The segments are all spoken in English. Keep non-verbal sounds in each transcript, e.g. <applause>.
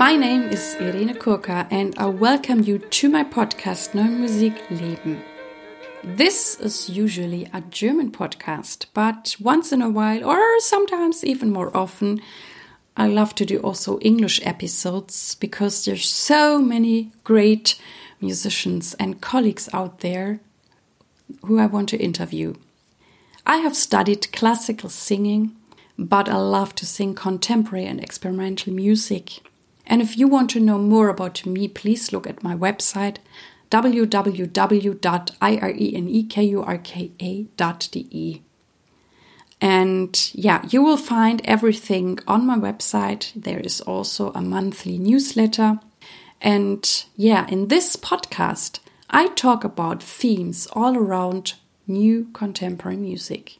My name is Irene Kurka and I welcome you to my podcast Neue Musik Leben. This is usually a German podcast, but once in a while, or sometimes even more often, I love to do also English episodes because there's so many great musicians and colleagues out there who I want to interview. I have studied classical singing, but I love to sing contemporary and experimental music. And if you want to know more about me, please look at my website www.irenekurka.de. And yeah, you will find everything on my website. There is also a monthly newsletter. And yeah, in this podcast, I talk about themes all around new contemporary music.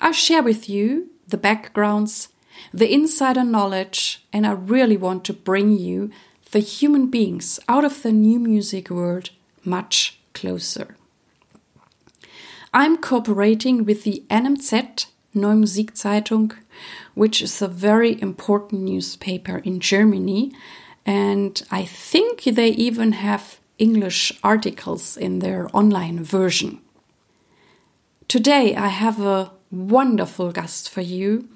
I share with you the backgrounds, the insider knowledge, and I really want to bring you the human beings out of the new music world much closer. I'm cooperating with the NMZ Neue Musikzeitung, which is a very important newspaper in Germany, and I think they even have English articles in their online version. Today I have a wonderful guest for you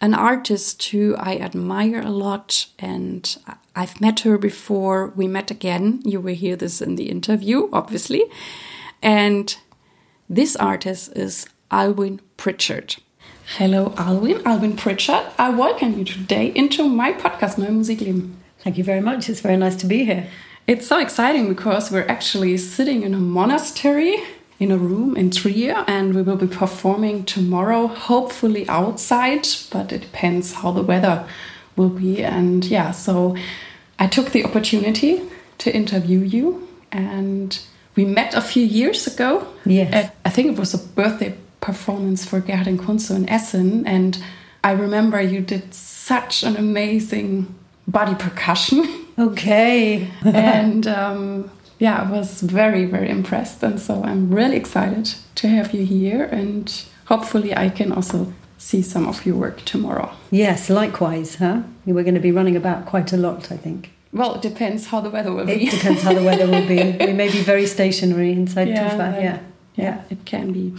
an artist who I admire a lot, and I've met her before. We met again. You will hear this in the interview, obviously. And this artist is Alwynne Pritchard. Hello, Alwynne. Alwynne Pritchard. I welcome you today into my podcast, Neue Musik Leben. Thank you very much. It's very nice to be here. It's so exciting because we're actually sitting in a monastery in a room in Trier, and we will be performing tomorrow, hopefully outside, but it depends how the weather will be. And yeah, so I took the opportunity to interview you, and we met a few years ago. Yes. At, I think it was a birthday performance for Gerhard and Kunsu in Essen, and I remember you did such an amazing body percussion. Okay. <laughs> and um, yeah, I was very, very impressed. And so I'm really excited to have you here. And hopefully, I can also see some of your work tomorrow. Yes, likewise, huh? We're going to be running about quite a lot, I think. Well, it depends how the weather will be. It depends how the weather will be. <laughs> We may be very stationary inside yeah, Tufa, yeah. Yeah, it can be.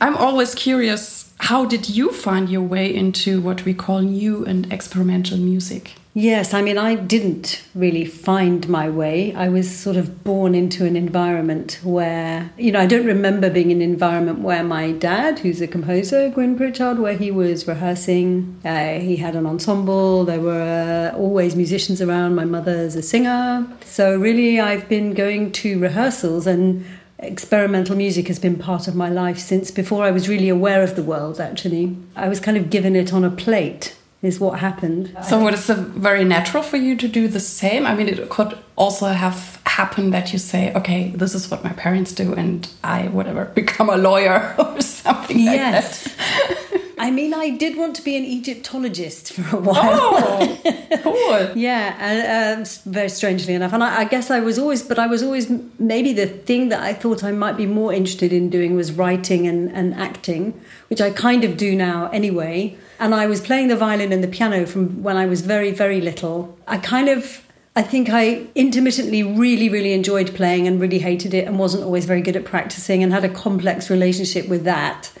I'm always curious how did you find your way into what we call new and experimental music? Yes, I mean, I didn't really find my way. I was sort of born into an environment where, you know, I don't remember being in an environment where my dad, who's a composer, Gwyn Pritchard, where he was rehearsing. Uh, he had an ensemble, there were uh, always musicians around. My mother's a singer. So, really, I've been going to rehearsals and experimental music has been part of my life since before I was really aware of the world, actually. I was kind of given it on a plate is what happened. So it is very natural for you to do the same? I mean, it could also have happened that you say, okay, this is what my parents do, and I, whatever, <laughs> become a lawyer <laughs> or something yes. like that. I mean, I did want to be an Egyptologist for a while. Oh, <laughs> cool. yeah, uh, very strangely enough. And I, I, guess I was always, but I was always, maybe the thing that I thought I might be more interested in doing was writing and, and acting, which I kind of do now anyway. And I was playing the violin and the piano from when I was very, very little. I kind of I think I intermittently really, really enjoyed playing and really hated it and wasn't always very good at practicing and had a complex relationship with that.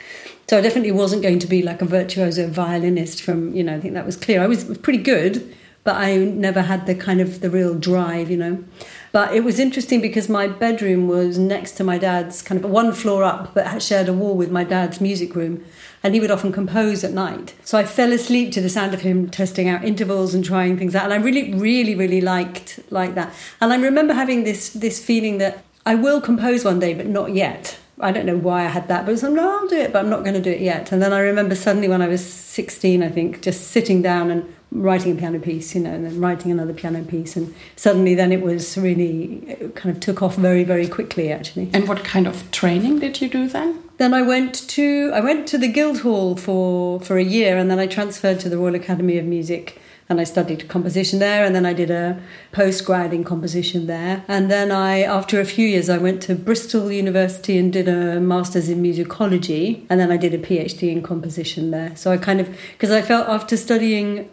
So I definitely wasn't going to be like a virtuoso violinist from, you know, I think that was clear. I was pretty good, but I never had the kind of the real drive, you know. But it was interesting because my bedroom was next to my dad's kind of one floor up, but shared a wall with my dad's music room and he would often compose at night. So I fell asleep to the sound of him testing out intervals and trying things out, and I really, really, really liked like that. And I remember having this this feeling that I will compose one day, but not yet. I don't know why I had that, but I was like, no, I'll do it, but I'm not going to do it yet. And then I remember suddenly when I was 16, I think, just sitting down and writing a piano piece, you know, and then writing another piano piece. And suddenly then it was really, it kind of took off very, very quickly, actually. And what kind of training did you do then? Then I went to I went to the Guildhall for for a year, and then I transferred to the Royal Academy of Music, and I studied composition there, and then I did a postgrad in composition there, and then I after a few years I went to Bristol University and did a masters in musicology, and then I did a PhD in composition there. So I kind of because I felt after studying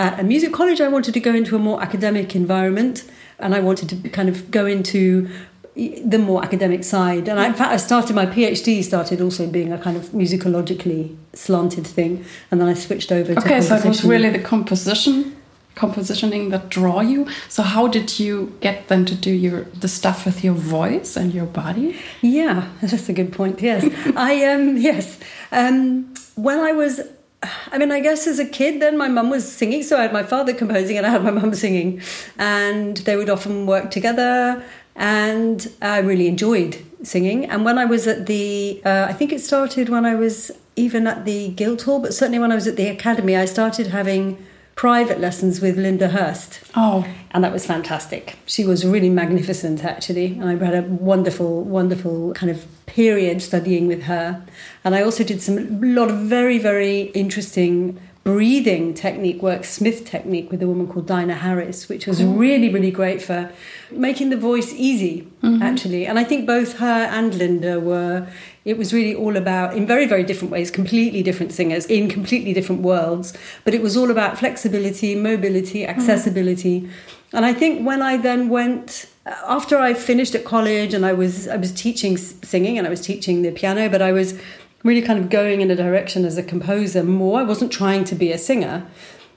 at a music college, I wanted to go into a more academic environment and I wanted to kind of go into the more academic side. And I, in fact, I started my PhD started also being a kind of musicologically slanted thing, and then I switched over. Okay, to Okay, so it was really the composition, compositioning that draw you. So how did you get then to do your the stuff with your voice and your body? Yeah, <laughs> that's a good point. Yes, <laughs> I um yes um when I was I mean, I guess as a kid, then my mum was singing. So I had my father composing and I had my mum singing. And they would often work together. And I really enjoyed singing. And when I was at the, uh, I think it started when I was even at the Guildhall, but certainly when I was at the Academy, I started having private lessons with Linda Hurst. Oh. And that was fantastic. She was really magnificent, actually. And I had a wonderful, wonderful kind of period studying with her. And I also did some, a lot of very, very interesting breathing technique work, Smith technique, with a woman called Dinah Harris, which was really, really great for making the voice easy, mm-hmm. actually. And I think both her and Linda were, it was really all about, in very, very different ways, completely different singers in completely different worlds, but it was all about flexibility, mobility, mm-hmm. accessibility. Mm-hmm. And I think when I then went, after I finished at college and I was I was teaching singing and I was teaching the piano, but I was really kind of going in a direction as a composer more. I wasn't trying to be a singer.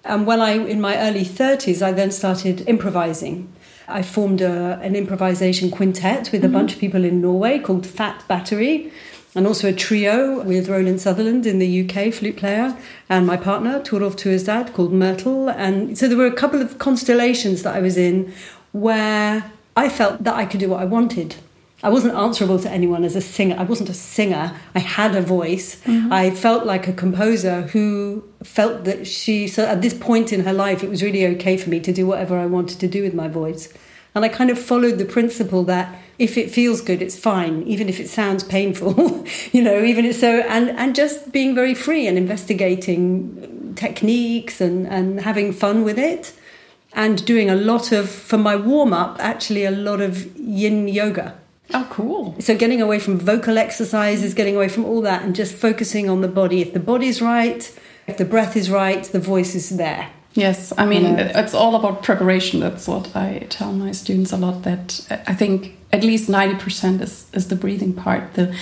And when I, in my early 30s, I then started improvising. I formed a, an improvisation quintet with a mm-hmm. bunch of people in Norway called Fat Battery, and also a trio with Roland Sutherland in the UK, flute player, and my partner, Thorolf Thuestad, called Myrtle. And so there were a couple of constellations that I was in where I felt that I could do what I wanted. I wasn't answerable to anyone as a singer. I wasn't a singer. I had a voice. Mm-hmm. I felt like a composer who felt that she, so at this point in her life, it was really okay for me to do whatever I wanted to do with my voice. And I kind of followed the principle that if it feels good, it's fine, even if it sounds painful, <laughs> you know, even if so, and, and just being very free and investigating techniques and, and having fun with it and doing a lot of, for my warm up, actually a lot of yin yoga. Oh, cool. So, getting away from vocal exercises, getting away from all that, and just focusing on the body. If the body's right, if the breath is right, the voice is there. Yes, I mean, it's all about preparation. That's what I tell my students a lot. That I think at least 90% is, is the breathing part, the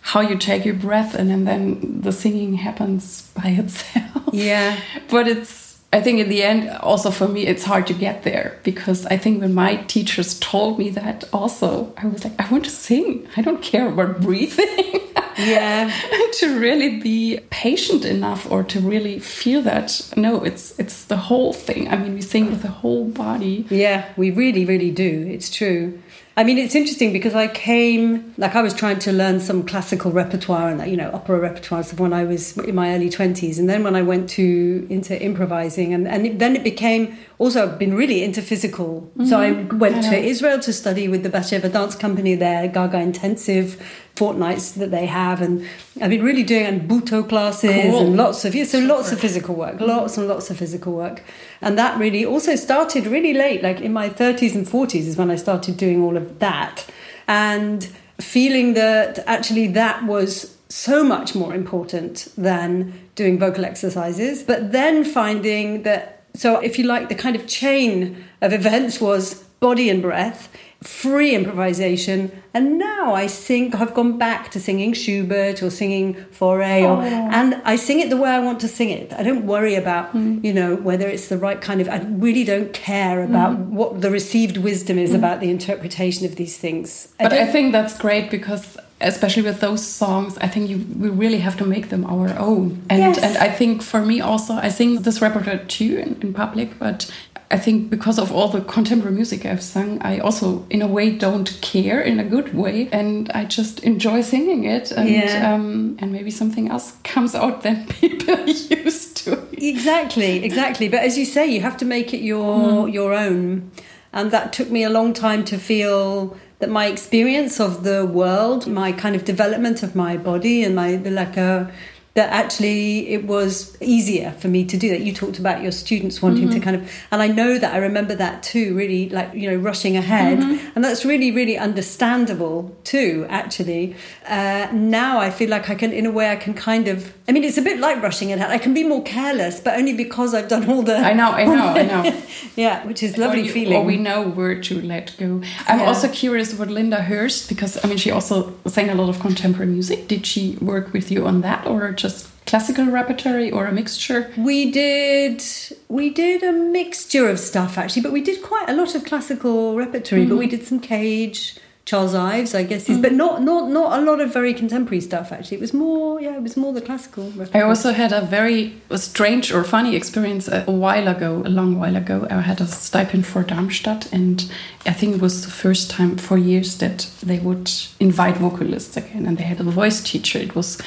how you take your breath in, and then the singing happens by <laughs> itself. Yeah. but it's I think in the end, also for me, it's hard to get there because I think when my teachers told me that, also, I was like, I want to sing. I don't care about breathing. Yeah. <laughs> to really be patient enough or to really feel that, no, it's it's the whole thing. I mean, we sing with the whole body. Yeah, we really, really do. It's true. I mean, it's interesting because I came, like, I was trying to learn some classical repertoire and, you know, opera repertoire stuff when I was in my early 20s. And then when I went to into improvising, and, and it, then it became also, I've been really into physical. Mm-hmm. So I went I to Israel to study with the Batsheva Dance Company there, Gaga Intensive fortnights that they have. And I've been really doing and Butoh classes cool. and lots of, yeah, so lots of physical work, lots and lots of physical work. And that really also started really late, like in my 30s and 40s is when I started doing all of that. And feeling that actually that was so much more important than doing vocal exercises. But then finding that, so if you like, the kind of chain of events was body and breath free improvisation. And now I sing, I've gone back to singing Schubert or singing or, oh. and I sing it the way I want to sing it. I don't worry about, mm. you know, whether it's the right kind of, I really don't care about mm. what the received wisdom is mm. about the interpretation of these things. I but I think that's great because especially with those songs i think you we really have to make them our own and yes. and i think for me also i sing this repertoire too in, in public but I think because of all the contemporary music I've sung, I also, in a way, don't care in a good way, and I just enjoy singing it. And yeah. um, and maybe something else comes out <laughs> than people used to. Exactly, exactly. But as you say, you have to make it your mm. your own, and that took me a long time to feel that my experience of the world, my kind of development of my body, and my the like a that actually it was easier for me to do that. You talked about your students wanting mm-hmm. to kind of, and I know that I remember that too, really like, you know, rushing ahead. Mm-hmm. And that's really, really understandable too, actually. Uh, now I feel like I can, in a way, I can kind of, I mean, it's a bit like rushing ahead. I can be more careless, but only because I've done all the. I know, I know, I know. <laughs> yeah, which is lovely or you, feeling. Or we know where to let go. I'm yeah. also curious about Linda Hurst because, I mean, she also sang a lot of contemporary music. Did she work with you on that or just classical repertory or a mixture? We did we did a mixture of stuff actually, but we did quite a lot of classical repertory. Mm-hmm. But we mm-hmm. did some Cage, Charles Ives, I guess, but not not not a lot of very contemporary stuff. Actually, it was more yeah, it was more the classical. Repertory. I also had a very strange or funny experience a, a while ago, a long while ago. I had a stipend for Darmstadt, and I think it was the first time for years that they would invite vocalists again, and they had a voice teacher. It was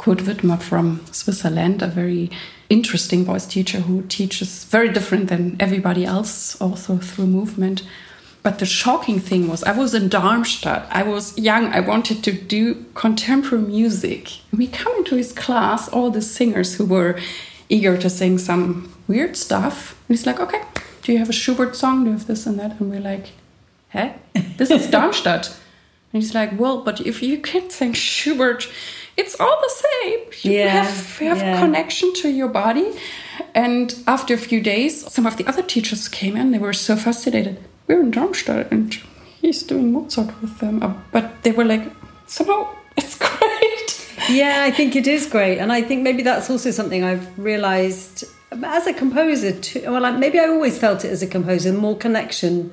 Kurt Widmer from Switzerland, a very interesting voice teacher who teaches very different than everybody else, also through movement. But the shocking thing was, I was in Darmstadt. I was young. I wanted to do contemporary music. We come into his class, all the singers who were eager to sing some weird stuff. And he's like, okay, do you have a Schubert song? Do you have this and that? And we're like, hey, this is <laughs> Darmstadt. And he's like, well, but if you can't sing Schubert, it's all the same. You yeah, have, you have yeah. a connection to your body. And after a few days, some of the other teachers came in. They were so fascinated. We're in Darmstadt and he's doing Mozart with them. Uh, but they were like, somehow it's <laughs> great. Yeah, I think it is great. And I think maybe that's also something I've realized as a composer. Too, well, maybe I always felt it as a composer, more connection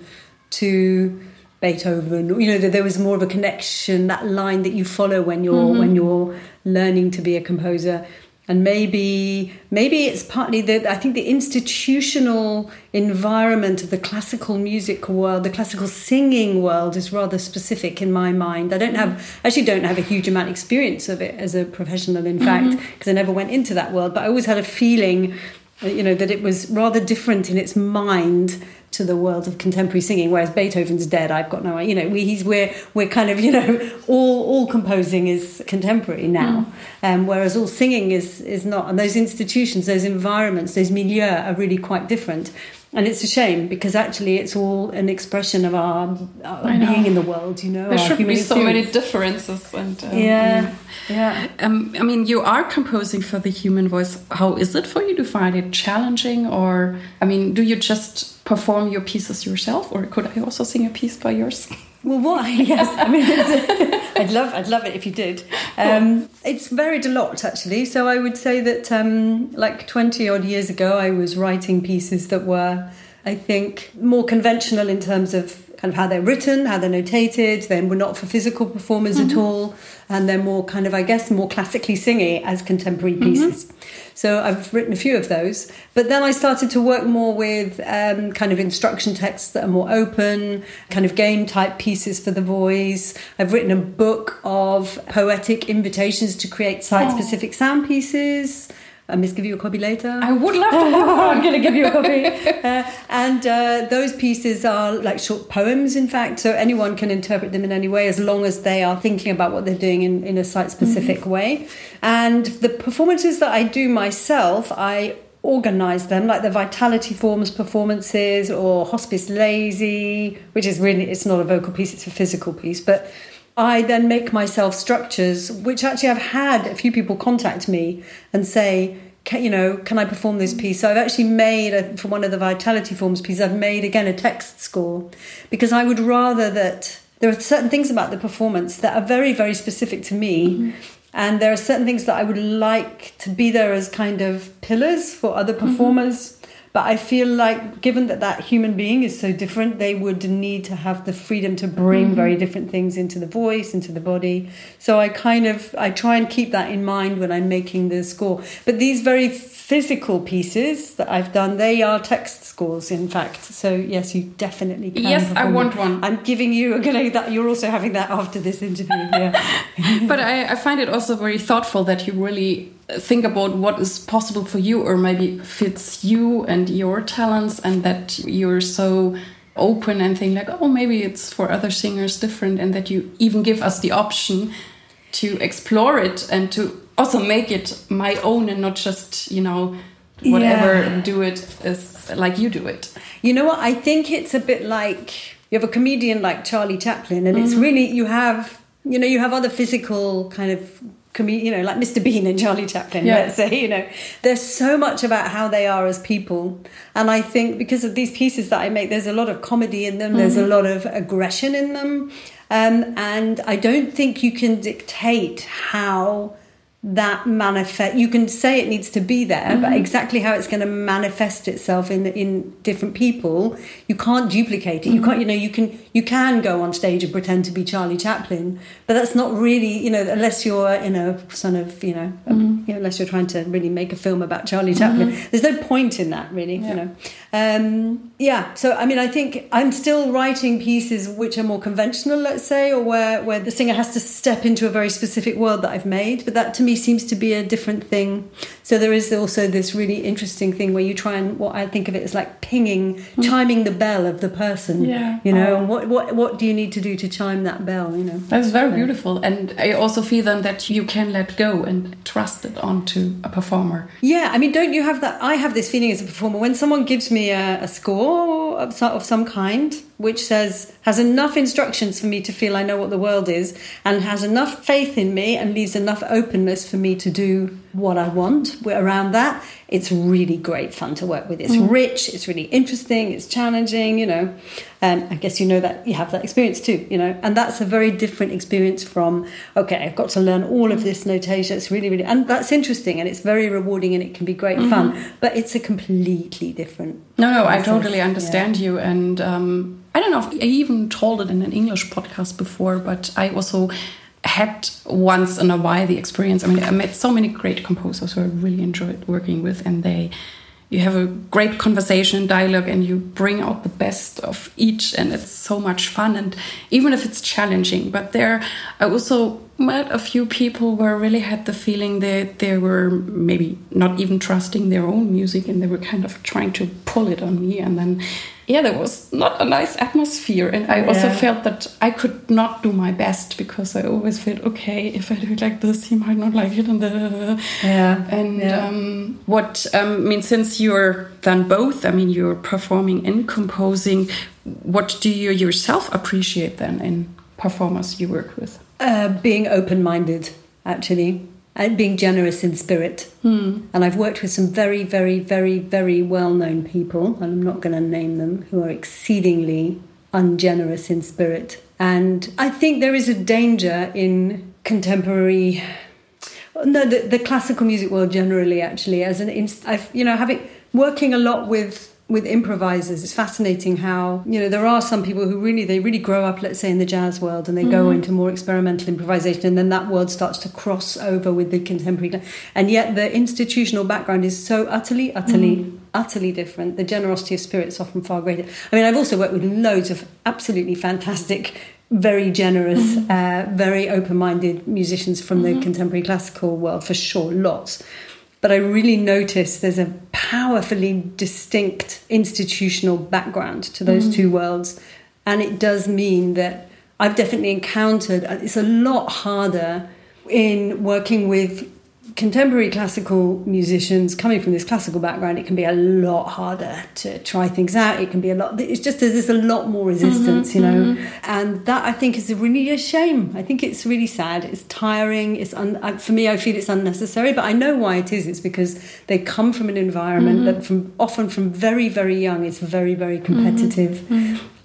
to Beethoven. You know, that there was more of a connection, that line that you follow when you're mm-hmm. when you're learning to be a composer. And maybe maybe it's partly that I think the institutional environment of the classical music world, the classical singing world, is rather specific in my mind. I don't have actually don't have a huge amount of experience of it as a professional, in fact, because mm-hmm. I never went into that world. But I always had a feeling, you know, that it was rather different in its mind to the world of contemporary singing. Whereas Beethoven's dead, I've got no, you know, we, he's we're we're kind of you know all all composing is contemporary now, mm. um, whereas all singing is is not. And those institutions, those environments, those milieux are really quite different. And it's a shame because actually it's all an expression of our, our being in the world, you know. There should be so many differences. And um, yeah, yeah. Um, I mean, you are composing for the human voice. How is it for you to find it challenging, or I mean, do you just perform your pieces yourself, or could I also sing a piece by yours? <laughs> Well, why? <laughs> Yes, I mean, <laughs> I'd love, I'd love it if you did. Um, it's varied a lot actually. So I would say that, um, like twenty odd years ago, I was writing pieces that were, I think, more conventional in terms of kind of how they're written, how they're notated. Then we're not for physical performers mm-hmm. at all, and they're more kind of, I guess, more classically singy as contemporary mm-hmm. pieces. So I've written a few of those. But then I started to work more with um, kind of instruction texts that are more open, kind of game type pieces for the voice. I've written a book of poetic invitations to create site specific oh. sound pieces. I must give you a copy later. I would love to. I'm going to give you a copy. <laughs> Uh, and uh, those pieces are like short poems, in fact, so anyone can interpret them in any way as long as they are thinking about what they're doing in, in a site specific mm-hmm. way. And the performances that I do myself, I organize them like the vitality forms performances or hospice lazy which is really it's not a vocal piece it's a physical piece but I then make myself structures, which actually I've had a few people contact me and say, can, you know, can I perform this piece? So I've actually made, a, for one of the Vitality Forms pieces, I've made again a text score because I would rather that there are certain things about the performance that are very, very specific to me. Mm-hmm. And there are certain things that I would like to be there as kind of pillars for other mm-hmm. performers. Mm-hmm but I feel like, given that that human being is so different, they would need to have the freedom to bring mm-hmm. very different things into the voice, into the body. So I kind of I try and keep that in mind when I'm making the score. But these very physical pieces that I've done, they are text scores, in fact. So yes, you definitely can. Yes, I want one. I'm giving you a gonna that. You're also having that after this interview. Yeah. <laughs> but I, I find it also very thoughtful that you really think about what is possible for you or maybe fits you and your talents and that you're so open and think like oh maybe it's for other singers different and that you even give us the option to explore it and to also make it my own and not just you know whatever Yeah. do it as like you do it. You know what? I think it's a bit like you have a comedian like Charlie Chaplin, and it's really you have you know you have other physical kind of you know, like Mr. Bean and Charlie Chaplin. Yeah. Let's say you know there's so much about how they are as people, and I think because of these pieces that I make, there's a lot of comedy in them. There's a lot of aggression in them, um, and I don't think you can dictate how that manifest you can say it needs to be there but exactly how it's going to manifest itself in in different people you can't duplicate it. You can't you know you can you can go on stage and pretend to be charlie chaplin but that's not really you know unless you're you know son of you know, um, you know unless you're trying to really make a film about charlie chaplin. There's no point in that really Yeah. you know. Um yeah so i mean i think i'm still writing pieces which are more conventional let's say or where where the singer has to step into a very specific world that i've made but that to me seems to be a different thing so there is also this really interesting thing where you try and what i think of it as like pinging hmm. chiming the bell of the person Yeah. you know Oh. and what what what do you need to do to chime that bell you know That's very beautiful, and I also feel then that you can let go and trust it onto a performer. Yeah, I mean, don't you have that? I have this feeling as a performer when someone gives me a, a score of, of some kind, which says has enough instructions for me to feel I know what the world is, and has enough faith in me, and leaves enough openness for me to do what I want around that. It's really great fun to work with. It's mm. rich. It's really interesting. It's challenging. You know, and I guess you know that you have that experience too. You know, and that's a very different experience from okay, I've got to learn all of mm. this notation. It's really, really, and that's interesting, and it's very rewarding, and it can be great mm-hmm. fun. But it's a completely different. No, no, I process. totally Yeah. understand you, and um, I don't know if I even told it in an English podcast before, but I also had once in a while the experience. I mean, I met so many great composers who I really enjoyed working with, and they. You have a great conversation, dialogue, and you bring out the best of each, and it's so much fun. And even if it's challenging, but there, I also met a few people where I really had the feeling that they were maybe not even trusting their own music and they were kind of trying to pull it on me. And then, yeah, there was not a nice atmosphere. And I also Yeah. felt that I could not do my best because I always felt, okay, if I do it like this, he might not like it. And. Yeah, and yeah. um, what, um, I mean, since you're done both, I mean, you're performing and composing, what do you yourself appreciate then in performers you work with? Uh, being open minded, actually, and being generous in spirit. Hmm. And I've worked with some very, very, very, very well known people, and I'm not going to name them, who are exceedingly ungenerous in spirit. And I think there is a danger in contemporary. No, the, the classical music world generally, actually, as an inst- I've you know having working a lot with with improvisers, it's fascinating how you know there are some people who really they really grow up, let's say, in the jazz world, and they go mm-hmm. into more experimental improvisation, and then that world starts to cross over with the contemporary, and yet the institutional background is so utterly, utterly, mm. utterly different. The generosity of spirit is often far greater. I mean, I've also worked with loads of absolutely fantastic very generous, mm-hmm. uh, very open minded musicians from the mm-hmm. contemporary classical world, for sure, lots. But I really notice there's a powerfully distinct institutional background to those two worlds. And it does mean that I've definitely encountered uh, it's a lot harder in working with contemporary classical musicians coming from this classical background, it can be a lot harder to try things out. It can be a lot. It's just there's a lot more mm-hmm, resistance, you know, mm-hmm. and that I think is really a shame. I think it's really sad. It's tiring. It's un, for me. I feel it's unnecessary, but I know why it is. It's because they come from an environment that, mm-hmm. from often from very very young, it's very very competitive.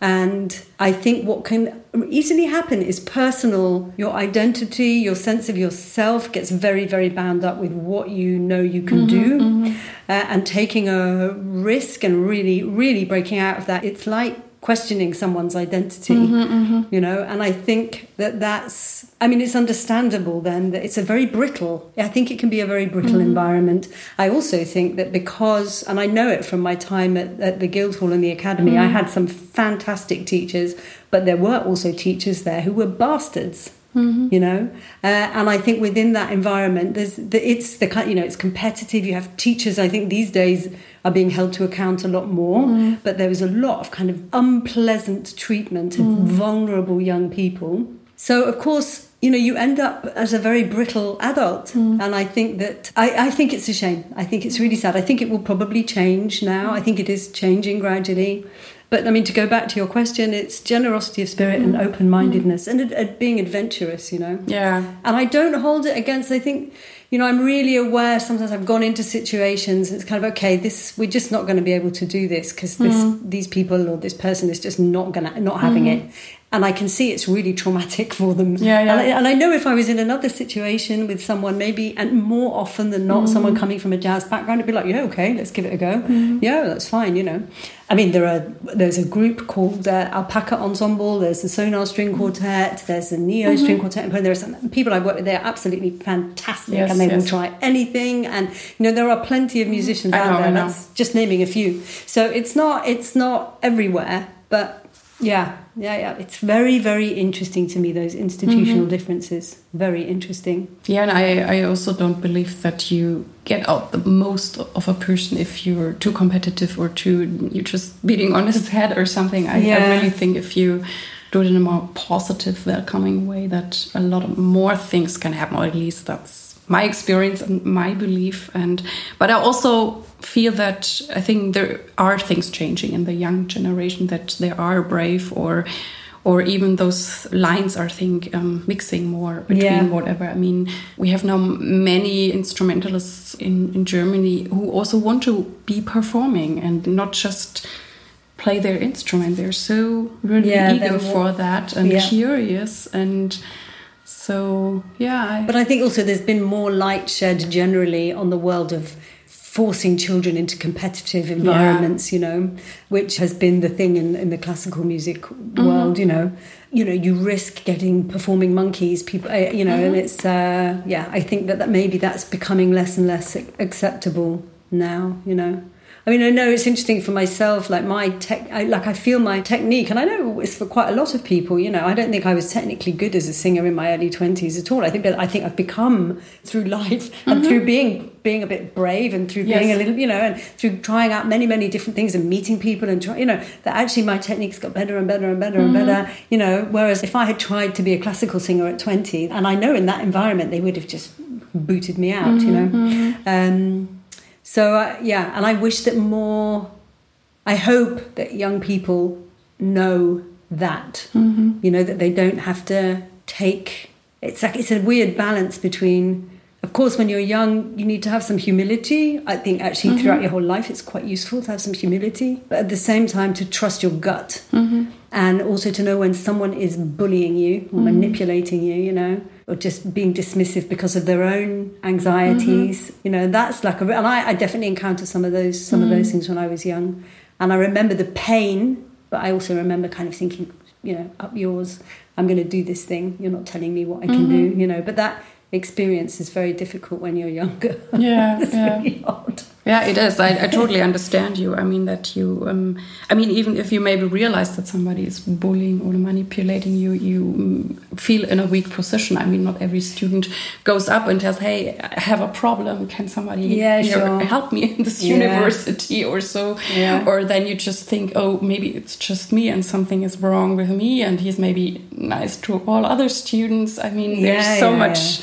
And I think what can easily happen is personal, your identity, your sense of yourself gets very, very bound up with what you know you can do. Uh, and taking a risk and really, really breaking out of that, it's like questioning someone's identity, mm-hmm, mm-hmm. you know. And I think that that's, I mean, it's understandable then that it's a very brittle, I think it can be a very brittle mm-hmm. environment. I also think that because, and I know it from my time at, at the Guildhall and the Academy, I had some fantastic teachers, but there were also teachers there who were bastards. You know, uh, and I think within that environment, there's the, it's the kind you know it's competitive. You have teachers. I think these days are being held to account a lot more, but there was a lot of kind of unpleasant treatment of vulnerable young people. So of course, you know, you end up as a very brittle adult. Mm. And I think that, I, I think it's a shame. I think it's really sad. I think it will probably change now. I think it is changing gradually. But I mean, to go back to your question, it's generosity of spirit and Mm. open mindedness and ad- ad- being adventurous, you know. Yeah. And I don't hold it against, I think, you know, I'm really aware sometimes I've gone into situations and it's kind of, okay, this, we're just not going to be able to do this because this, Mm. these people or this person is just not going to, not having it. And I can see it's really traumatic <laughs> for them. Mm-hmm. Yeah, yeah. And, I, and I know if I was in another situation with someone, maybe, and more often than not, Mm-hmm. someone coming from a jazz background, it'd be like, yeah, okay, let's give it a go. Mm-hmm. Yeah, that's fine, you know. I mean, there are there's a group called uh, Alpaca Ensemble. There's the Sonar String Mm-hmm. Quartet. There's the Neo String Quartet. And there are some people I've worked with. They're absolutely fantastic, Yes, and they will try anything. And you know, there are plenty of musicians out know, there. That's just naming a few. So it's not it's not everywhere, but yeah, yeah, yeah. It's very very interesting to me those institutional mm-hmm. differences. Very interesting. Yeah, and I, I also don't believe that you get out the most of a person if you're too competitive or too you're just beating on his head or something. I, I really think if you do it in a more positive, welcoming way, that a lot of more things can happen, or at least that's my experience and my belief. And but I also feel that I think there are things changing in the young generation that they are brave or or even those lines are think um, mixing more between Yeah. whatever. I mean, we have now many instrumentalists in, in Germany who also want to be performing and not just play their instrument. They're so really Yeah, eager for that and Yeah. curious and so yeah. I, But I think also there's been more light shed generally on the world of forcing children into competitive environments, you know, which has been the thing in, in the classical music world, you know. You know, you risk getting performing monkeys, people, uh, you know, and it's, uh, yeah, I think that, that maybe that's becoming less and less acceptable now, you know. I mean, I know it's interesting for myself. Like my tech, I, like I feel my technique, and I know it's for quite a lot of people. You know, I don't think I was technically good as a singer in my early twenties at all. I think that I think I've become through life <laughs> and through mm-hmm. being being a bit brave and through being a little, you know, and through trying out many many different things and meeting people and try, you know, that actually my techniques got better and better and better and better. Mm-hmm. You know, whereas if I had tried to be a classical singer at twenty, and I know in that environment they would have just booted me out. You know. Mm-hmm. Um, so uh, yeah, and I wish that more. I hope that young people know that mm-hmm. you know that they don't have to take. It's like it's a weird balance between. Of course, when you're young, you need to have some humility. I think actually mm-hmm. throughout your whole life, it's quite useful to have some humility, but at the same time, to trust your gut mm-hmm. and also to know when someone is bullying you or manipulating you, you know, or just being dismissive because of their own anxieties. Mm-hmm. You know, that's like a. And I, I definitely encountered some of those some of those mm-hmm. things when I was young, and I remember the pain, but I also remember kind of thinking, you know, up yours. I'm going to do this thing. You're not telling me what I can do, mm-hmm. you know. But that experience is very difficult when you're younger. Yeah, <laughs> it's yeah. really hard. Yeah, it is. I, I totally understand you. I mean that you. Um, I mean, even if you maybe realize that somebody is bullying or manipulating you, you mm, feel in a weak position. I mean, not every student goes up and says, "Hey, I have a problem. Can somebody Yeah, sure. help me in this Yeah. university or so?" Yeah. Or then you just think, "Oh, maybe it's just me and something is wrong with me, and he's maybe nice to all other students." I mean, there's so much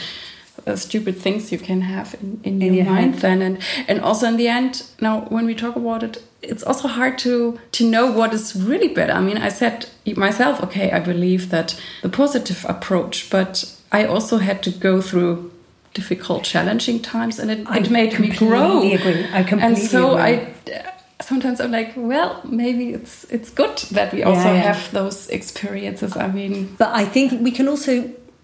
uh, stupid things you can have in, in, In your, your mind head. then and and also in the end now when we talk about it it's also hard to to know what is really better i mean i said myself okay i believe that the positive approach but i also had to go through difficult challenging times and it, I it made me completely grow agree. I completely and so agree. i sometimes i'm like well maybe it's it's good that we also Yeah, yeah. have those experiences i mean But I think we can also,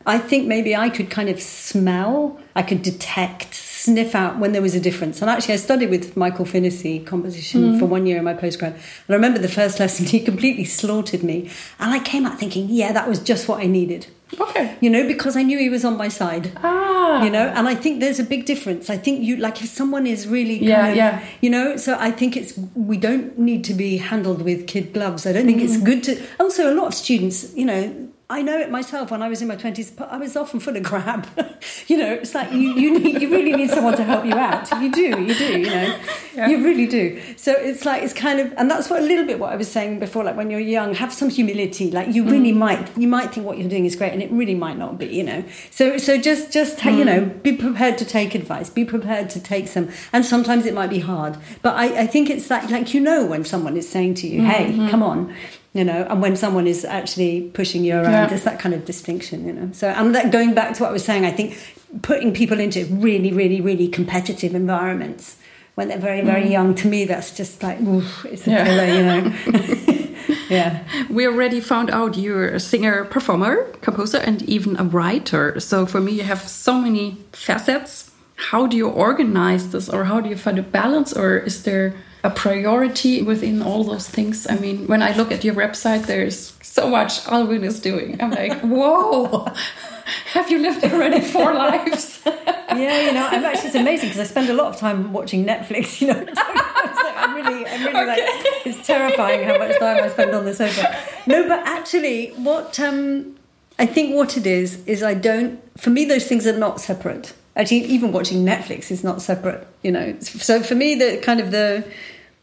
I think maybe I could kind of smell, I could detect, sniff out when there was a difference. And actually, I studied with Michael Finnissy composition for one year in my postgrad. And I remember the first lesson, <laughs> he completely slaughtered me. And I came out thinking, yeah, that was just what I needed. okay You know, because I knew he was on my side. ah You know, and I think there's a big difference. I think you like if someone is really Yeah, of, yeah. you know. So I think it's we don't need to be handled with kid gloves. I don't think Mm-hmm. it's good to. Also, a lot of students, you know, I know it myself. When I was in my twenties, I was often full of crap. <laughs> you know, it's like you you need you really need someone to help you out. You do, you do. You know, <laughs> Yeah. You really do. So it's like it's kind of, and that's what a little bit what I was saying before. Like when you're young, have some humility. Like you really mm. might, you might think what you're doing is great, and it really might not be. You know. So so just just mm. you know, be prepared to take advice. Be prepared to take some, and sometimes it might be hard. But I, I think it's like like you know when someone is saying to you, "Hey, mm-hmm. come on." You know, and when someone is actually pushing you around, yeah. there's that kind of distinction, you know. So, and that going back to what I was saying, I think putting people into really, really, really competitive environments when they're very, very mm. young, to me, that's just like, oof, it's a yeah. killer, you know. <laughs> yeah. We already found out you're a singer, performer, composer, and even a writer. So for me, you have so many facets. How do you organize this, or how do you find a balance, or is there a priority within all those things. I mean, when I look at your website, there's so much Alvin is doing. I'm like, <laughs> whoa, <laughs> have you lived already four <laughs> lives? yeah, you know, I'm actually it's amazing because I spend a lot of time watching Netflix. You know, I'm really, I'm really okay. like, it's terrifying how much time I spend on the sofa. No, but actually, what um, I think what it is is I don't. For me, those things are not separate. Actually, even watching Netflix is not separate. You know, so for me, the kind of the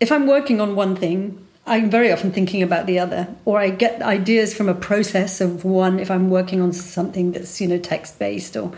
if I'm working on one thing, I'm very often thinking about the other, or I get ideas from a process of one if I'm working on something that's you know text based, or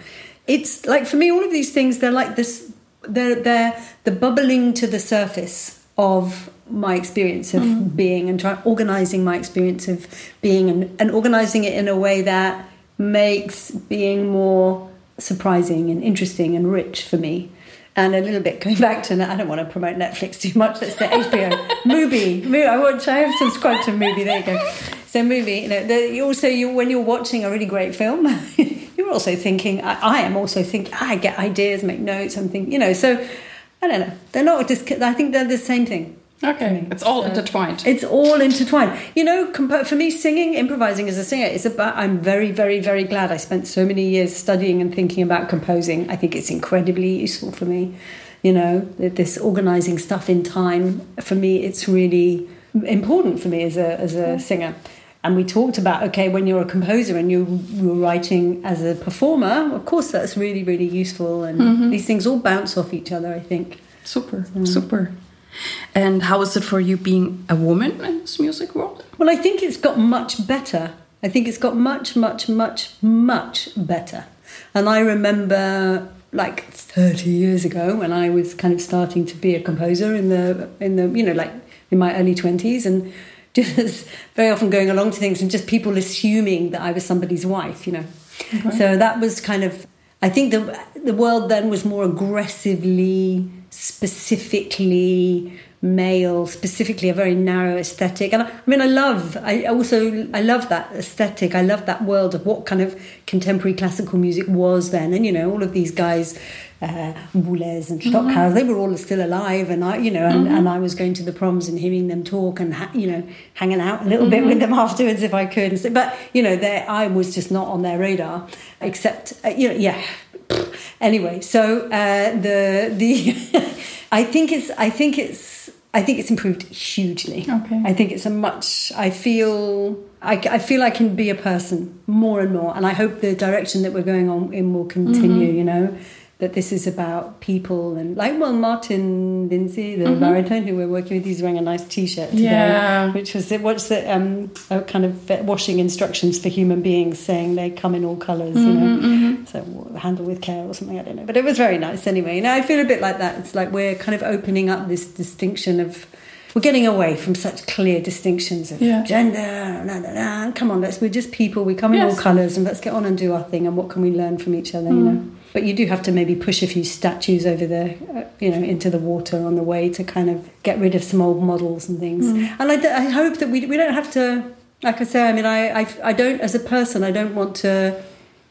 it's like for me all of these things they're like this they're they're the bubbling to the surface of my experience of mm. being and trying organizing my experience of being and, and organizing it in a way that makes being more surprising and interesting and rich for me and a little bit going back to I don't want to promote Netflix too much. Let's say HBO, <laughs> MUBI. I watch. I have subscribed to MUBI. There you go. So MUBI. You know, the, you also you when you're watching a really great film, <laughs> you're also thinking. I, I am also thinking. Ah, I get ideas, make notes. I'm thinking. You know. So I don't know. They're not just. I think they're the same thing. Okay, it's all so intertwined. It's all intertwined. You know, for me, singing, improvising as a singer is about. I'm very, very, very glad I spent so many years studying and thinking about composing. I think it's incredibly useful for me. You know, this organizing stuff in time. For me, it's really important for me as a as a singer. And we talked about okay, when you're a composer and you're, you're writing as a performer, of course that's really, really useful. And mm-hmm. these things all bounce off each other. I think. Super, mm. super. And how is it for you being a woman in this music world? Well, I think it's got much better. I think it's got much, much, much, much better. And I remember like 30 years ago when I was kind of starting to be a composer in the, in the you know, like in my early 20s and <laughs> just very often going along to things and just people assuming that I was somebody's wife, you know. Okay. So that was kind of, I think the, the world then was more aggressively specifically male, specifically a very narrow aesthetic. And I, I, mean, I love, I also, I love that aesthetic. I love that world of what kind of contemporary classical music was then. And, you know, all of these guys, uh, Boulez and Stockhausen, mm-hmm. they were all still alive. And I, you know, and, mm-hmm. and I was going to the proms and hearing them talk and, ha- you know, hanging out a little mm-hmm. bit with them afterwards if I could. So, but, you know, I was just not on their radar, except, uh, you know, yeah, <laughs> anyway, so uh, the the <laughs> I think it's I think it's I think it's improved hugely. Okay. I think it's a much. I feel I, I feel I can be a person more and more, and I hope the direction that we're going on in will continue. Mm-hmm. You know, that this is about people and like well Martin Lindsay the mm-hmm. baritone who we're working with he's wearing a nice t-shirt today yeah. which was what's the um kind of washing instructions for human beings saying they come in all colors mm-hmm, you know mm-hmm. so handle with care or something I don't know but it was very nice anyway now I feel a bit like that it's like we're kind of opening up this distinction of we're getting away from such clear distinctions of yeah. gender. Nah, nah, nah. Come on, let's. We're just people. We come in yes. all colours, and let's get on and do our thing. And what can we learn from each other? Mm. You know. But you do have to maybe push a few statues over the, uh, you know, into the water on the way to kind of get rid of some old models and things. Mm. And I, I hope that we, we don't have to, like I say, I mean, I, I, I don't, as a person, I don't want to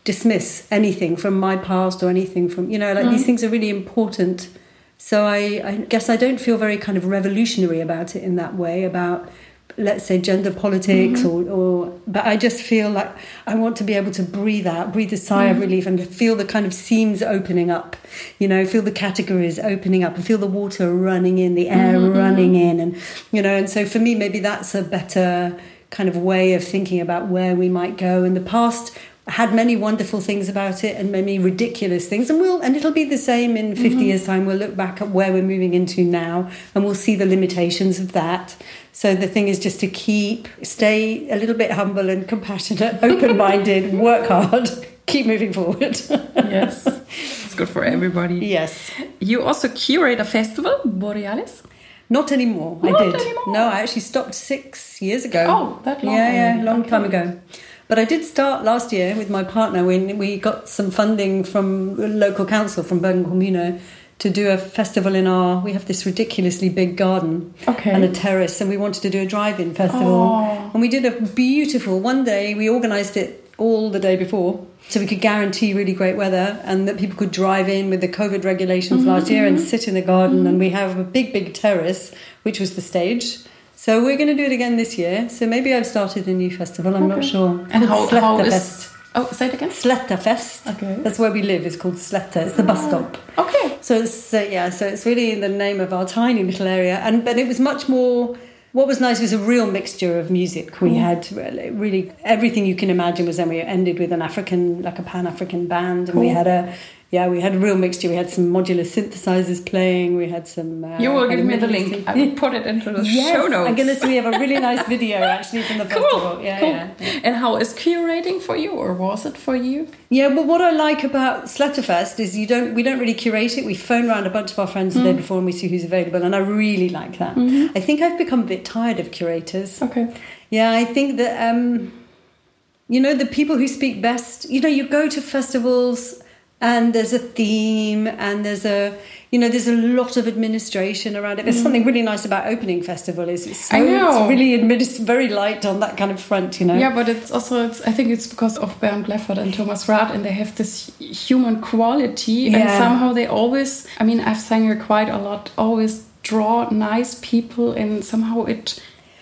dismiss anything from my past or anything from, you know, like mm. these things are really important. So I, I guess I don't feel very kind of revolutionary about it in that way, about let's say gender politics mm-hmm. or, or but i just feel like i want to be able to breathe out breathe a sigh mm-hmm. of relief and feel the kind of seams opening up you know feel the categories opening up and feel the water running in the air mm-hmm. running in and you know and so for me maybe that's a better kind of way of thinking about where we might go in the past had many wonderful things about it and many ridiculous things. And we'll and it'll be the same in 50 mm-hmm. years time. We'll look back at where we're moving into now and we'll see the limitations of that. So the thing is just to keep stay a little bit humble and compassionate <laughs> open-minded work hard <laughs> keep moving forward. Yes. <laughs> It's good for everybody. Yes. You also curate a festival borealis? Not anymore. Not i did. anymore. no i actually stopped six years ago. Oh, that long yeah yeah long time ago but I did start last year with my partner when we got some funding from local council from Bergen Kommune to do a festival in our we have this ridiculously big garden Okay. and a terrace and we wanted to do a drive-in festival. Oh. and we did a beautiful one day we organized it all the day before so we could guarantee really great weather and that people could drive in with the covid regulations Mm-hmm, last year and sit in the garden. And we have a big big terrace which was the stage so we're going to do it again this year so maybe i've started a new festival i'm not sure and how, how is oh say it again Slettafest. Okay. That's where we live. It's called Sletta. It's the bus stop. okay So it's uh, yeah. So it's really in the name of our tiny little area. And but it was much more. What was nice was a real mixture of music. We had really, really everything you can imagine was then. We ended with an African, like a Pan African band, and we had a yeah. We had a real mixture. We had some modular synthesizers playing. We had some. Uh, you will give me the link i will put it into the <laughs> Yes, show notes I'm gonna. We have a really <laughs> nice video actually from the festival. Cool. Yeah, cool. yeah. And how is curating for you, or was it for you? Yeah, well, what I like about Slettafest is you don't we don't really curate it. We phone around a bunch of our friends the Mm. day before and we see who's available, and I really like that. Mm-hmm. I think I've become a bit tired of curators. Okay. Yeah, I think that um, you know the people who speak best. You know, you go to festivals and there's a theme and there's a you know there's a lot of administration around it. There's something really nice about opening festival is it's so Mm. I know. it's really administ- very light on that kind of front. You know. Yeah, but it's also it's, I think it's because of Bernd Bleffert and Thomas Rath, and they have this human quality, and somehow they always. I mean, I've sang here quite a lot. Always draw nice people, and somehow it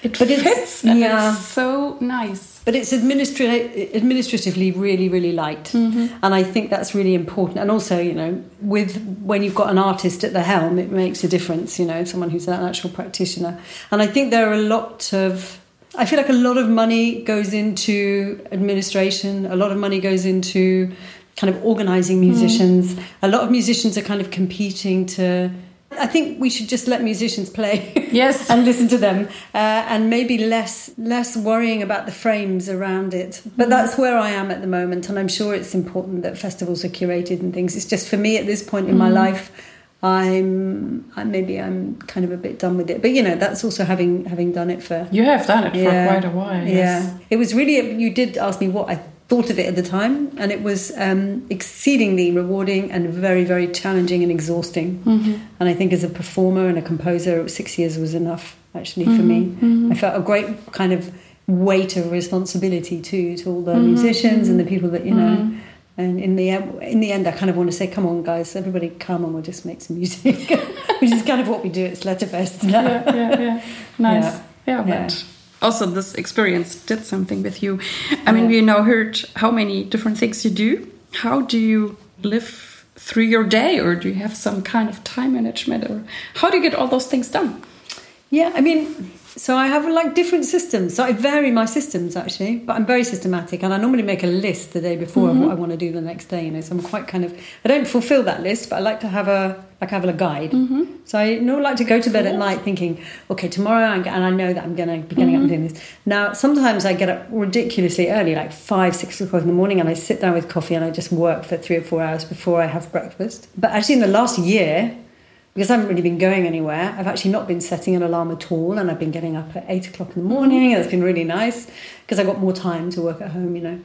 it But it's- fits, and yeah. it's so nice. But it's administra- administratively really, really light, mm-hmm. and I think that's really important. And also, you know, with when you've got an artist at the helm, it makes a difference. You know, someone who's an actual practitioner. And I think there are a lot of. I feel like a lot of money goes into administration. A lot of money goes into kind of organizing mm-hmm. musicians. A lot of musicians are kind of competing to. I think we should just let musicians play. <laughs> Yes. and listen to them, uh, and maybe less less worrying about the frames around it. But that's where I am at the moment, and I'm sure it's important that festivals are curated and things. It's just for me at this point in my life, I'm I, maybe I'm kind of a bit done with it. But you know, that's also having having done it for You have done it Yeah. for quite a while. Yes. yeah, it was really. You did ask me what I thought of it at the time, and it was um, exceedingly rewarding and very, very challenging and exhausting. Mm-hmm. And I think as a performer and a composer, six years was enough actually for Mm-hmm. me. I felt a great kind of weight of responsibility too to all the Mm-hmm. musicians and the people that you know. And in the end, in the end, I kind of want to say, "Come on, guys, everybody, come and we'll just make some music," <laughs> which is kind of what we do at Slettafest now. yeah, yeah, yeah. <laughs> Nice. Yeah. Yeah, Yeah. Also this experience did something with you. I mean, we now heard how many different things you do. How do you live through your day, or do you have some kind of time management, or how do you get all those things done? Yeah, I mean, so I have like different systems. So I vary my systems actually, but I'm very systematic, and I normally make a list the day before of what mm-hmm. I want to do the next day. You know, so I'm quite kind of I don't fulfil that list, but I like to have a like have a guide. Mm-hmm. So I normally like to go to bed at night thinking, okay, tomorrow I'm, and I know that I'm going to be getting up and mm-hmm. doing this. Now sometimes I get up ridiculously early, like five, six o'clock in the morning, and I sit down with coffee and I just work for three or four hours before I have breakfast. But actually, in the last year because I haven't really been going anywhere. I've actually not been setting an alarm at all, and I've been getting up at eight o'clock in the morning. and It's been really nice because I got more time to work at home. You know,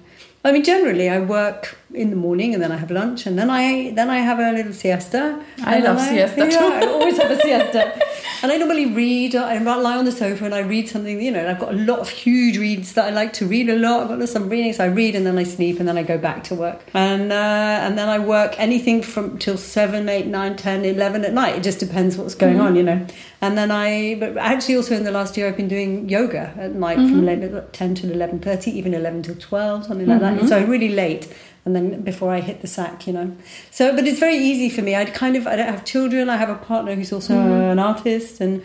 I mean, generally I work in the morning and then I have lunch, and then I then I have a little siesta. I love siesta. Yeah, I always have a siesta, <laughs> and I normally read. I lie on the sofa and I read something. You know, and I've got a lot of huge reads that I like to read a lot. I've got some reading, so I read and then I sleep and then I go back to work, and uh, and then I work anything from till seven, eight, nine, ten, eleven at night. It just depends what's going on, mm-hmm. you know. And then I, but actually also in the last year I've been doing yoga at night from mm-hmm. 11, ten till eleven thirty, even eleven till twelve, something like that. Mm-hmm. So really late. And then before I hit the sack, you know. So, but it's very easy for me. I kind of, I don't have children. I have a partner who's also mm-hmm. an artist, and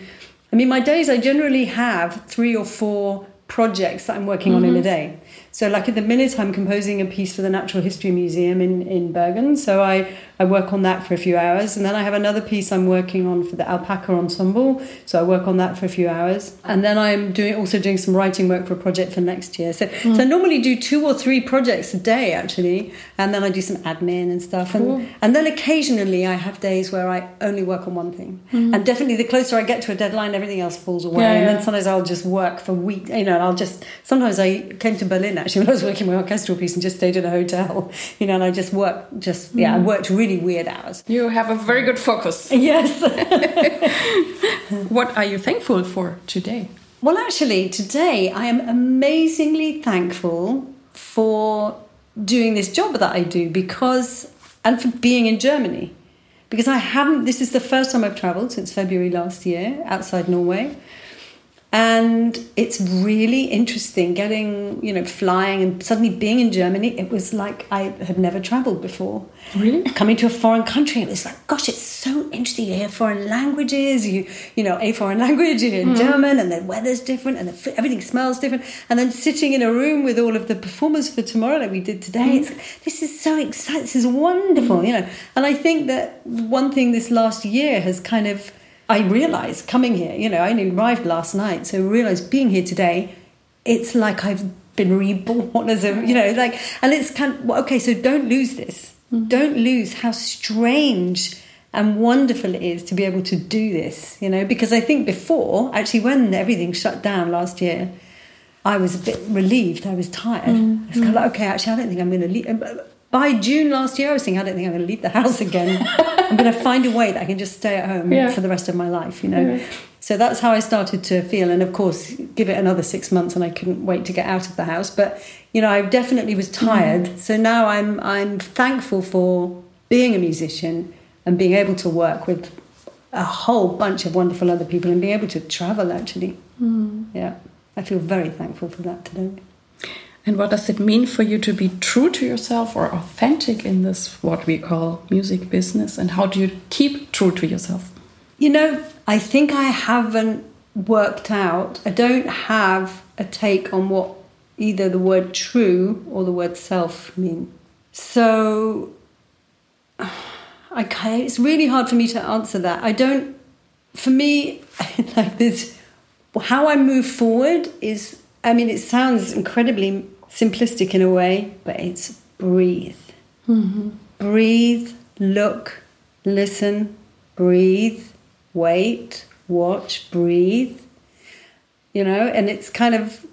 I mean, my days I generally have three or four projects that I'm working on in a mm-hmm. day. So, like at the minute, I'm composing a piece for the Natural History Museum in, in Bergen. So, I, I work on that for a few hours. And then I have another piece I'm working on for the Alpaca Ensemble. So, I work on that for a few hours. And then I'm doing also doing some writing work for a project for next year. So, mm. so I normally do two or three projects a day, actually. And then I do some admin and stuff. And, cool. and then occasionally I have days where I only work on one thing. Mm. And definitely the closer I get to a deadline, everything else falls away. Yeah, and then sometimes I'll just work for weeks, you know, and I'll just, sometimes I came to Berlin actually <laughs> when I was working my orchestral piece and just stayed in a hotel, you know, and I just worked, just, yeah, I mm. worked really weird hours. You have a very good focus. <laughs> Yes. <laughs> what are you thankful for today? Well, actually, today I am amazingly thankful for doing this job that I do because, and for being in Germany. Because I haven't, this is the first time I've traveled since February last year outside Norway and it's really interesting getting you know flying and suddenly being in germany it was like i had never traveled before really coming to a foreign country it was like gosh it's so interesting you hear foreign languages you you know a foreign language you hear mm. german and the weather's different and the, everything smells different and then sitting in a room with all of the performers for tomorrow like we did today mm. it's this is so exciting this is wonderful mm. you know and i think that one thing this last year has kind of I realised coming here, you know, I only arrived last night, so I realised being here today, it's like I've been reborn as a, you know, like, and it's kind of, okay, so don't lose this. Mm-hmm. Don't lose how strange and wonderful it is to be able to do this, you know, because I think before, actually, when everything shut down last year, I was a bit relieved. I was tired. Mm-hmm. It's kind of like, okay, actually, I don't think I'm going to leave by June last year, I was thinking, I don't think I'm going to leave the house again. I'm going to find a way that I can just stay at home yeah. for the rest of my life, you know. Yeah. So that's how I started to feel. And of course, give it another six months, and I couldn't wait to get out of the house. But you know, I definitely was tired. Mm. So now I'm I'm thankful for being a musician and being able to work with a whole bunch of wonderful other people and being able to travel. Actually, mm. yeah, I feel very thankful for that today. And what does it mean for you to be true to yourself or authentic in this, what we call music business? And how do you keep true to yourself? You know, I think I haven't worked out, I don't have a take on what either the word true or the word self mean. So <sighs> I it's really hard for me to answer that. I don't, for me, <laughs> like this, how I move forward is I mean, it sounds incredibly simplistic in a way, but it's breathe. Mm-hmm. Breathe, look, listen, breathe, wait, watch, breathe. You know, and it's kind of,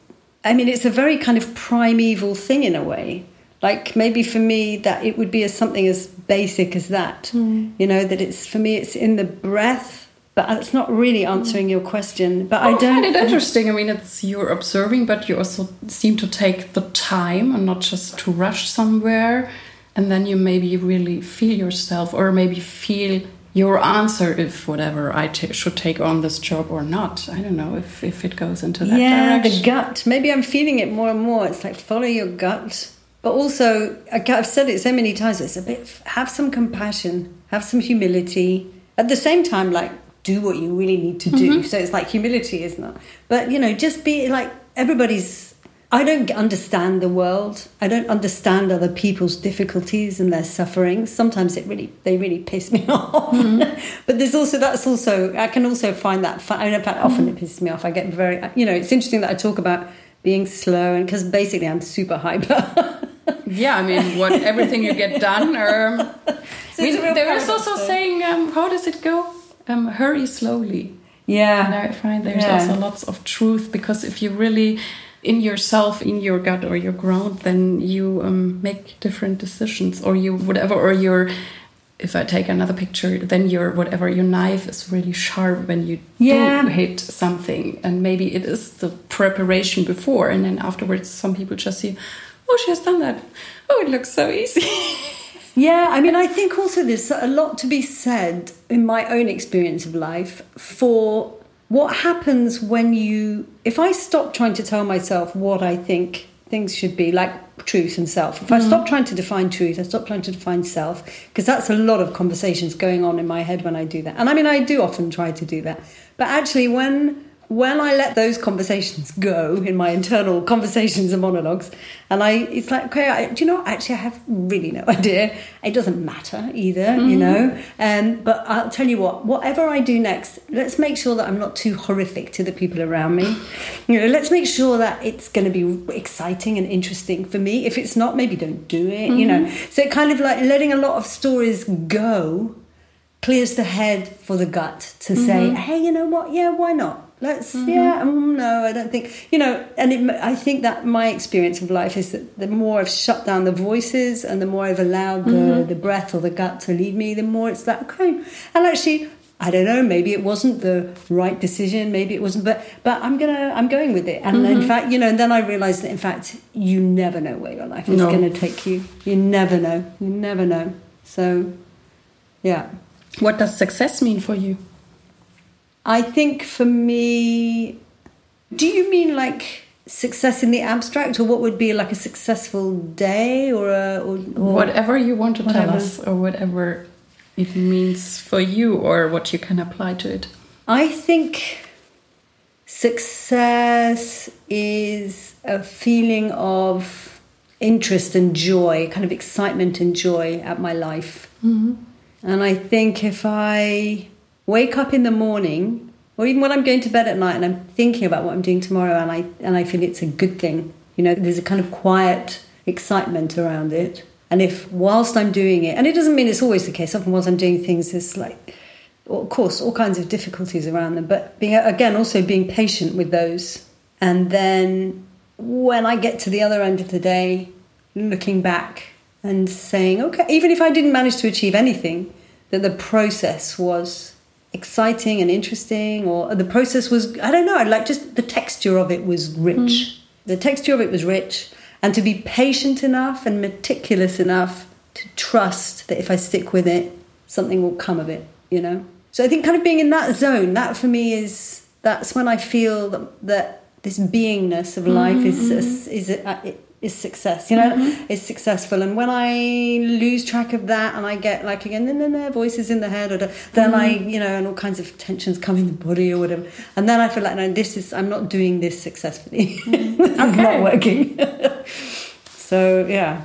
I mean, it's a very kind of primeval thing in a way. Like maybe for me, that it would be as something as basic as that. Mm. You know, that it's for me, it's in the breath but it's not really mm. answering your question. But well, oh, I don't find it interesting. I mean, it's you're observing, but you also seem to take the time and not just to rush somewhere, and then you maybe really feel yourself, or maybe feel your answer if whatever I should take on this job or not. I don't know if if it goes into that yeah, direction. the gut. Maybe I'm feeling it more and more. It's like follow your gut. But also, I've said it so many times. It's a bit. Have some compassion. Have some humility. At the same time, like do what you really need to do. Mm-hmm. So it's like humility, isn't it? But you know, just be like everybody's. I don't understand the world. I don't understand other people's difficulties and their sufferings. Sometimes it really, they really piss me <laughs> off. Mm-hmm. but there's also that's also I can also find that. Fun. In fact, often mm-hmm. it pisses me off. I get very, you know, it's interesting that I talk about being slow and because basically I'm super hyper. <laughs> yeah, I mean, what everything you get done. Um, <laughs> so I mean, there is also saying, um, how does it go? Um, hurry slowly. Yeah. And I find there's yeah. also lots of truth because if you really in yourself, in your gut or your ground, then you um, make different decisions or you whatever or your if I take another picture, then your whatever your knife is really sharp when you yeah. do hit something, and maybe it is the preparation before, and then afterwards, some people just see, oh, she has done that. Oh, it looks so easy. <laughs> Yeah, I mean, I think also there's a lot to be said in my own experience of life for what happens when you, if I stop trying to tell myself what I think things should be, like truth and self, if I stop mm. trying to define truth, I stop trying to define self, because that's a lot of conversations going on in my head when I do that. And I mean, I do often try to do that. But actually, when when I let those conversations go in my internal conversations and monologues, and I, it's like, okay, I, do you know? Actually, I have really no <laughs> idea. It doesn't matter either, mm-hmm. you know. Um, but I'll tell you what. Whatever I do next, let's make sure that I'm not too horrific to the people around me. You know, let's make sure that it's going to be exciting and interesting for me. If it's not, maybe don't do it. Mm-hmm. You know. So it kind of like letting a lot of stories go clears the head for the gut to mm-hmm. say, hey, you know what? Yeah, why not? Let's, mm-hmm. yeah, um, no, I don't think, you know, and it, I think that my experience of life is that the more I've shut down the voices and the more I've allowed the, mm-hmm. the breath or the gut to lead me, the more it's like, okay. And actually, I don't know, maybe it wasn't the right decision, maybe it wasn't, but but I'm gonna I'm going with it. And mm-hmm. in fact, you know, and then I realized that in fact you never know where your life is no. gonna take you. You never know. You never know. So yeah. What does success mean for you? I think for me, do you mean like success in the abstract, or what would be like a successful day, or, a, or, or whatever you want to whatever. tell us, or whatever it means for you, or what you can apply to it? I think success is a feeling of interest and joy, kind of excitement and joy at my life. Mm -hmm. And I think if I wake up in the morning, or even when I'm going to bed at night and I'm thinking about what I'm doing tomorrow and I and I feel it's a good thing. You know, there's a kind of quiet excitement around it. And if whilst I'm doing it, and it doesn't mean it's always the case, often whilst I'm doing things, there's like, of course, all kinds of difficulties around them, but being, again, also being patient with those. And then when I get to the other end of the day, looking back and saying, okay, even if I didn't manage to achieve anything, that the process was exciting and interesting or the process was i don't know I like just the texture of it was rich mm. the texture of it was rich and to be patient enough and meticulous enough to trust that if i stick with it something will come of it you know so i think kind of being in that zone that for me is that's when i feel that, that this beingness of life mm-hmm. is is, is it, is success you know mm-hmm. is successful and when i lose track of that and i get like again then there voices in the head or the, then mm-hmm. i you know and all kinds of tensions come in the body or whatever and then i feel like no this is i'm not doing this successfully mm-hmm. <laughs> this okay. is not working <laughs> so yeah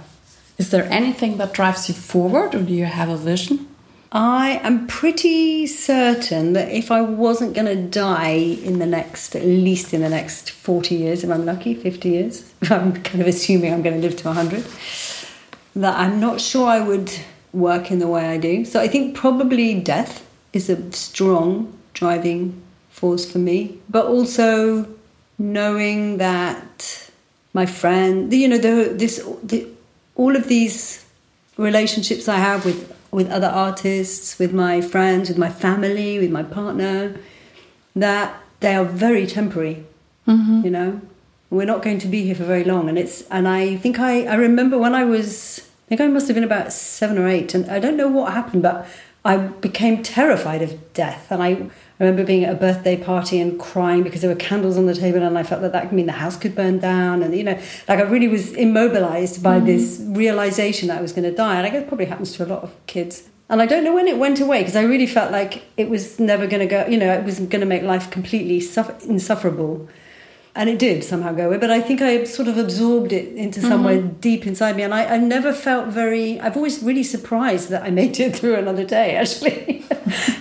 is there anything that drives you forward or do you have a vision I am pretty certain that if I wasn't going to die in the next, at least in the next 40 years, if I'm lucky, 50 years, <laughs> I'm kind of assuming I'm going to live to 100, that I'm not sure I would work in the way I do. So I think probably death is a strong driving force for me, but also knowing that my friend, you know, the, this, the, all of these relationships I have with with other artists, with my friends, with my family, with my partner, that they are very temporary. Mm-hmm. You know, we're not going to be here for very long, and it's and I think I I remember when I was I think I must have been about seven or eight, and I don't know what happened, but I became terrified of death, and I I remember being at a birthday party and crying because there were candles on the table, and I felt that that could mean the house could burn down. And, you know, like I really was immobilized by mm. this realization that I was going to die. And I guess it probably happens to a lot of kids. And I don't know when it went away because I really felt like it was never going to go, you know, it was going to make life completely insufferable and it did somehow go away but i think i sort of absorbed it into somewhere mm-hmm. deep inside me. And I, I, never felt very i've always really surprised that i made it <laughs> through another day actually. <laughs>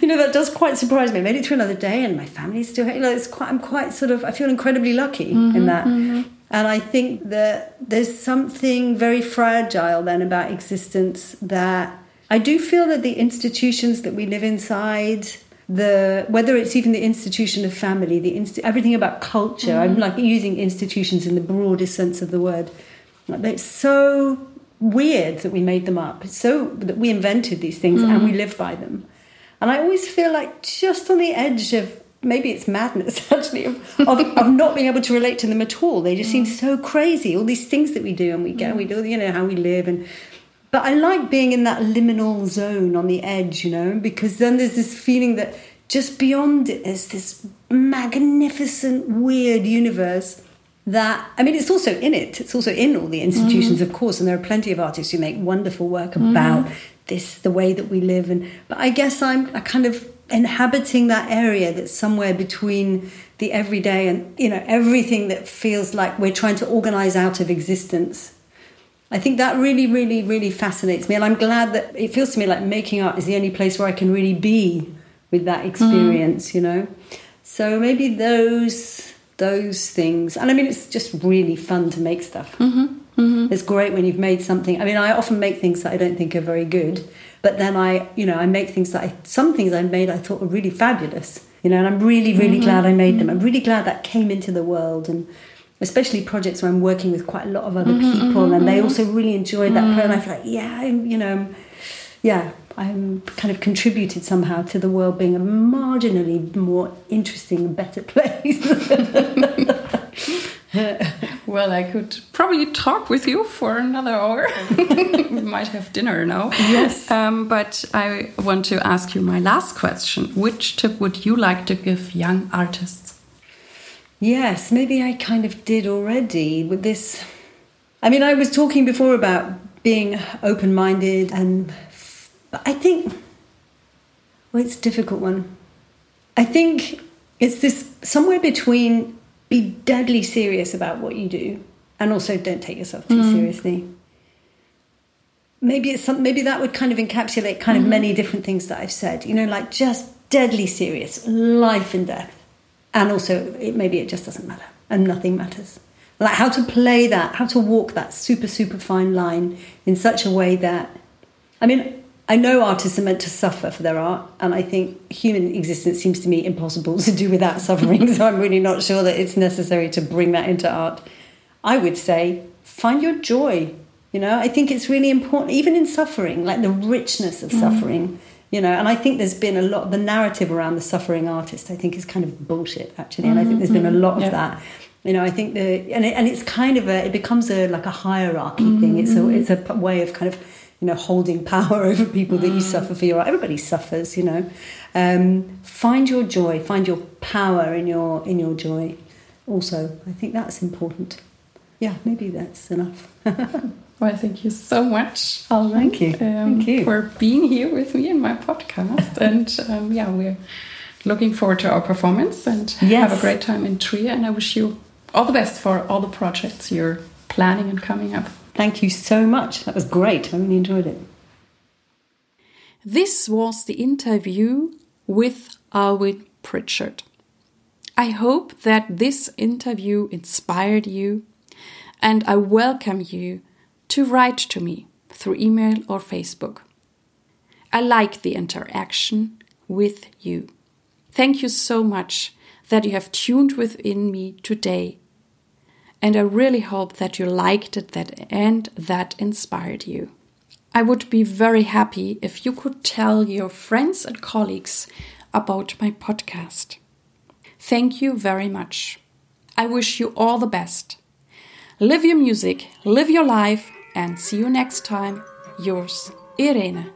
You know that does quite surprise me. I made it through another day and my family's still here. You know, it's quite i'm quite sort of i feel incredibly lucky mm-hmm, in that. mm-hmm. and i think that there's something very fragile then about existence that i do feel that the institutions that we live inside the whether it's even the institution of family, the inst- everything about culture. Mm. I'm like using institutions in the broadest sense of the word. It's so weird that we made them up. It's so that we invented these things mm. and we live by them. And I always feel like just on the edge of maybe it's madness <laughs> actually of, of, of, <laughs> not being able to relate to them at all. They just mm. seem so crazy. All these things that we do and we get, mm. we do, you know, how we live and but I like being in that liminal zone on the edge, you know, because then there's this feeling that just beyond it is this magnificent, weird universe that I mean, it's also in it. It's also in all the institutions, mm. of course, and there are plenty of artists who make wonderful work mm. about mm. this, the way that we live. And but I guess I'm I kind of inhabiting that area that's somewhere between the everyday and you know everything that feels like we're trying to organize out of existence i think that really really really fascinates me and i'm glad that it feels to me like making art is the only place where i can really be with that experience mm. you know so maybe those those things and i mean it's just really fun to make stuff mm-hmm. Mm-hmm. it's great when you've made something i mean i often make things that i don't think are very good but then I, you know, I make things that I, some things I made I thought were really fabulous, you know, and I'm really, really mm-hmm. glad I made them. I'm really glad that came into the world and especially projects where I'm working with quite a lot of other mm-hmm, people mm-hmm, and they mm-hmm. also really enjoyed that. And I feel like, yeah, I'm, you know, yeah, I'm kind of contributed somehow to the world being a marginally more interesting, better <laughs> place. <laughs> well, I could probably talk with you for another hour. <laughs> we might have dinner now. Yes. Um, but I want to ask you my last question. Which tip would you like to give young artists? Yes, maybe I kind of did already with this. I mean, I was talking before about being open minded, and I think, well, it's a difficult one. I think it's this somewhere between be deadly serious about what you do and also don't take yourself too mm. seriously maybe it's some maybe that would kind of encapsulate kind of mm-hmm. many different things that i've said you know like just deadly serious life and death and also it, maybe it just doesn't matter and nothing matters like how to play that how to walk that super super fine line in such a way that i mean I know artists are meant to suffer for their art, and I think human existence seems to me impossible <laughs> to do without suffering. so I'm really not sure that it's necessary to bring that into art. I would say find your joy. You know, I think it's really important, even in suffering, like the richness of mm. suffering. You know, and I think there's been a lot. The narrative around the suffering artist, I think, is kind of bullshit actually, and mm-hmm. I think there's been a mm-hmm. lot of yeah. that. You know, I think the and it, and it's kind of a it becomes a like a hierarchy mm-hmm. thing. It's a mm-hmm. it's a way of kind of you know, holding <laughs> power over people that you suffer for your everybody suffers, you know. Um, find your joy, find your power in your in your joy. Also, I think that's important. Yeah, maybe that's enough. <laughs> well, thank you so much. Oh, thank you. Um, thank you for being here with me in my podcast. <laughs> and um, yeah, we're looking forward to our performance and yes. have a great time in Trier. And I wish you all the best for all the projects you're planning and coming up. Thank you so much. That was great. I really enjoyed it. This was the interview with Alwynne Pritchard. I hope that this interview inspired you, and I welcome you to write to me through email or Facebook. I like the interaction with you. Thank you so much that you have tuned within me today and I really hope that you liked it that and that inspired you. I would be very happy if you could tell your friends and colleagues about my podcast. Thank you very much. I wish you all the best. Live your music, live your life, and see you next time. Yours, Irene.